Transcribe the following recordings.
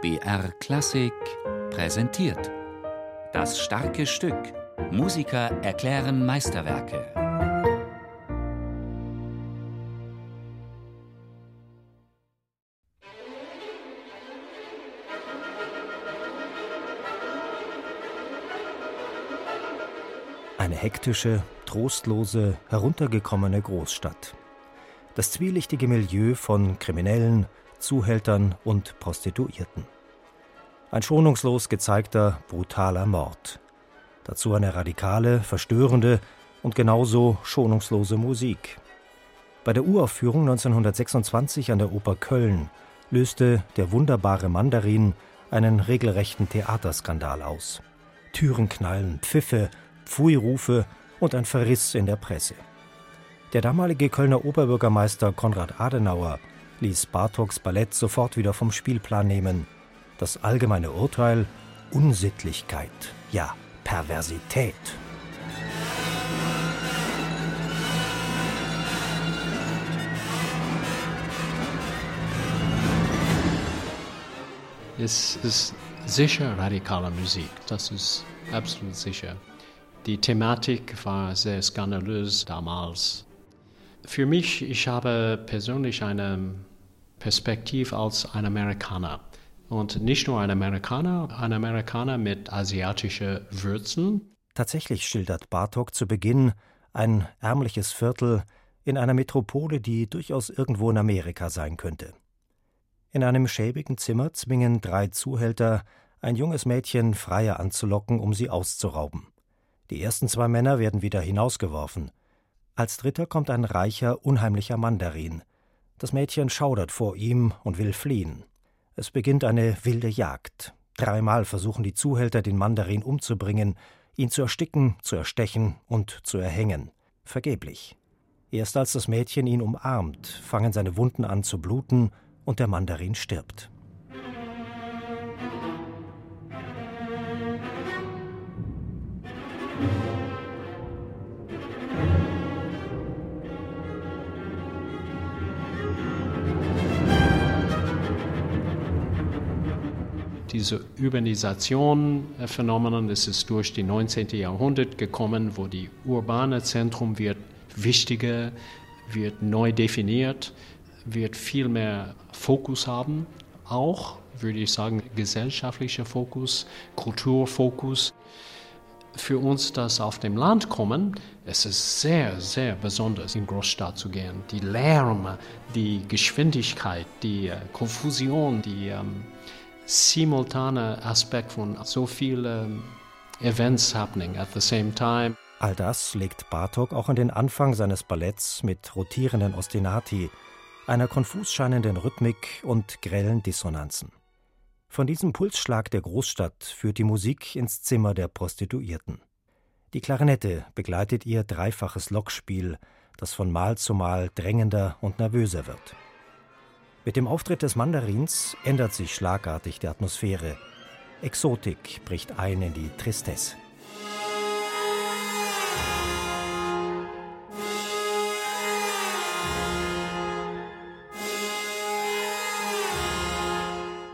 BR Klassik präsentiert. Das starke Stück. Musiker erklären Meisterwerke. Eine hektische, trostlose, heruntergekommene Großstadt. Das zwielichtige Milieu von Kriminellen, Zuhältern und Prostituierten. Ein schonungslos gezeigter, brutaler Mord. Dazu eine radikale, verstörende und genauso schonungslose Musik. Bei der Uraufführung 1926 an der Oper Köln löste der wunderbare Mandarin einen regelrechten Theaterskandal aus. Türen knallen, Pfiffe, Pfui-Rufe und ein Verriss in der Presse. Der damalige Kölner Oberbürgermeister Konrad Adenauer ließ Bartoks Ballett sofort wieder vom Spielplan nehmen. Das allgemeine Urteil Unsittlichkeit, ja Perversität. Es ist sicher radikale Musik, das ist absolut sicher. Die Thematik war sehr skandalös damals. Für mich, ich habe persönlich eine Perspektive als ein Amerikaner. Und nicht nur ein Amerikaner, ein Amerikaner mit asiatischen Würzen. Tatsächlich schildert Bartok zu Beginn ein ärmliches Viertel in einer Metropole, die durchaus irgendwo in Amerika sein könnte. In einem schäbigen Zimmer zwingen drei Zuhälter ein junges Mädchen Freier anzulocken, um sie auszurauben. Die ersten zwei Männer werden wieder hinausgeworfen. Als dritter kommt ein reicher, unheimlicher Mandarin. Das Mädchen schaudert vor ihm und will fliehen. Es beginnt eine wilde Jagd. Dreimal versuchen die Zuhälter, den Mandarin umzubringen, ihn zu ersticken, zu erstechen und zu erhängen. Vergeblich. Erst als das Mädchen ihn umarmt, fangen seine Wunden an zu bluten und der Mandarin stirbt. Diese Urbanisation-Phänomen, das ist durch die 19. Jahrhundert gekommen, wo die urbane Zentrum wird wichtiger, wird neu definiert, wird viel mehr Fokus haben, auch, würde ich sagen, gesellschaftlicher Fokus, Kulturfokus. Für uns, das auf dem Land kommen, es ist sehr, sehr besonders, in Großstadt zu gehen. Die Lärm, die Geschwindigkeit, die äh, Konfusion, die ähm, simultaner Aspekt von so vielen Events happening at the same time. All das legt Bartok auch an den Anfang seines Balletts mit rotierenden Ostinati, einer konfus scheinenden Rhythmik und grellen Dissonanzen. Von diesem Pulsschlag der Großstadt führt die Musik ins Zimmer der Prostituierten. Die Klarinette begleitet ihr dreifaches Lockspiel, das von Mal zu Mal drängender und nervöser wird. Mit dem Auftritt des Mandarins ändert sich schlagartig die Atmosphäre. Exotik bricht ein in die Tristesse.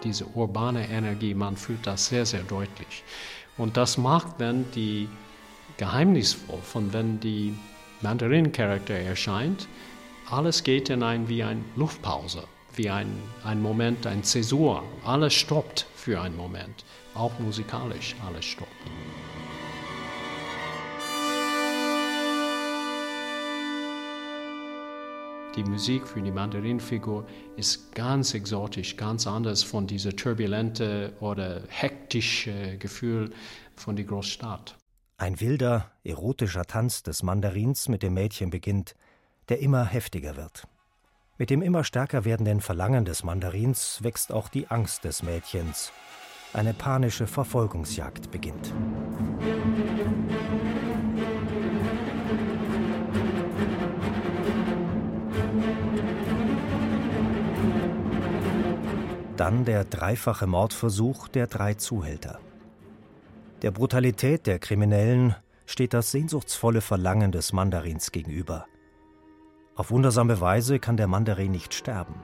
Diese urbane Energie, man fühlt das sehr, sehr deutlich. Und das macht dann die geheimnisvoll, von wenn die Mandarin-Charakter erscheint, alles geht in ein wie eine Luftpause wie ein, ein Moment, ein Zäsur. Alles stoppt für einen Moment, auch musikalisch alles stoppt. Die Musik für die Mandarinfigur ist ganz exotisch, ganz anders von dieser turbulente oder hektische Gefühl von der Großstadt. Ein wilder, erotischer Tanz des Mandarins mit dem Mädchen beginnt, der immer heftiger wird. Mit dem immer stärker werdenden Verlangen des Mandarins wächst auch die Angst des Mädchens. Eine panische Verfolgungsjagd beginnt. Dann der dreifache Mordversuch der drei Zuhälter. Der Brutalität der Kriminellen steht das sehnsuchtsvolle Verlangen des Mandarins gegenüber. Auf wundersame Weise kann der Mandarin nicht sterben.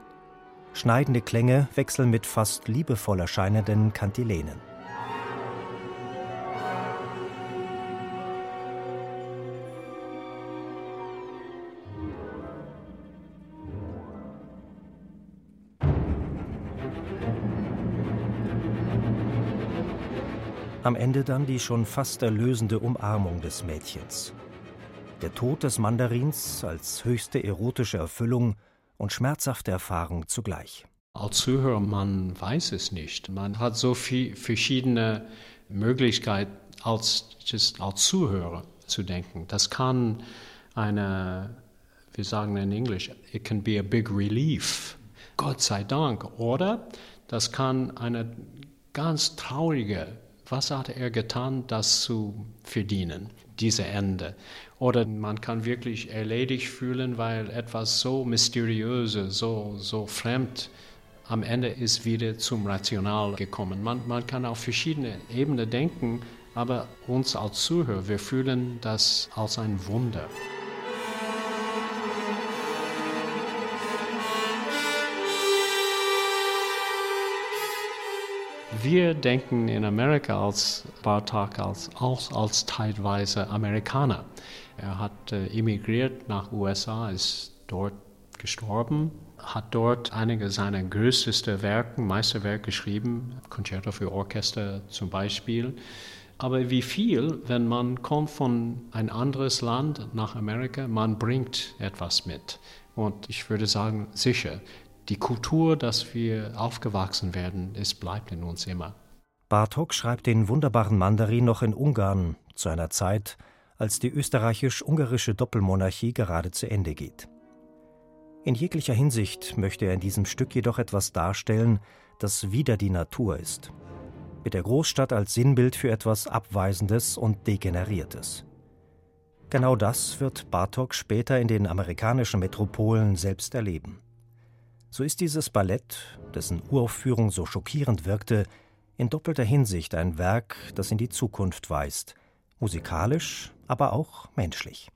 Schneidende Klänge wechseln mit fast liebevoll erscheinenden Kantilenen. Am Ende dann die schon fast erlösende Umarmung des Mädchens. Der Tod des Mandarins als höchste erotische Erfüllung und schmerzhafte Erfahrung zugleich. Als Zuhörer, man weiß es nicht. Man hat so viele verschiedene Möglichkeiten, als, als Zuhörer zu denken. Das kann eine, wir sagen in Englisch, it can be a big relief. Gott sei Dank. Oder das kann eine ganz traurige was hat er getan, das zu verdienen, diese Ende? Oder man kann wirklich erledigt fühlen, weil etwas so mysteriöses, so, so fremd am Ende ist wieder zum Rational gekommen. Man, man kann auf verschiedene Ebenen denken, aber uns als Zuhörer, wir fühlen das als ein Wunder. Wir denken in Amerika als Bartok als, auch als teilweise Amerikaner. Er hat äh, emigriert nach USA, ist dort gestorben, hat dort einige seiner größten Werke, Meisterwerke geschrieben, Concerto für Orchester zum Beispiel. Aber wie viel, wenn man kommt von ein anderes Land nach Amerika, man bringt etwas mit. Und ich würde sagen, sicher, die Kultur, dass wir aufgewachsen werden, es bleibt in uns immer. Bartok schreibt den wunderbaren Mandarin noch in Ungarn, zu einer Zeit, als die österreichisch-ungarische Doppelmonarchie gerade zu Ende geht. In jeglicher Hinsicht möchte er in diesem Stück jedoch etwas darstellen, das wieder die Natur ist. Mit der Großstadt als Sinnbild für etwas Abweisendes und Degeneriertes. Genau das wird Bartok später in den amerikanischen Metropolen selbst erleben. So ist dieses Ballett, dessen Uraufführung so schockierend wirkte, in doppelter Hinsicht ein Werk, das in die Zukunft weist, musikalisch, aber auch menschlich.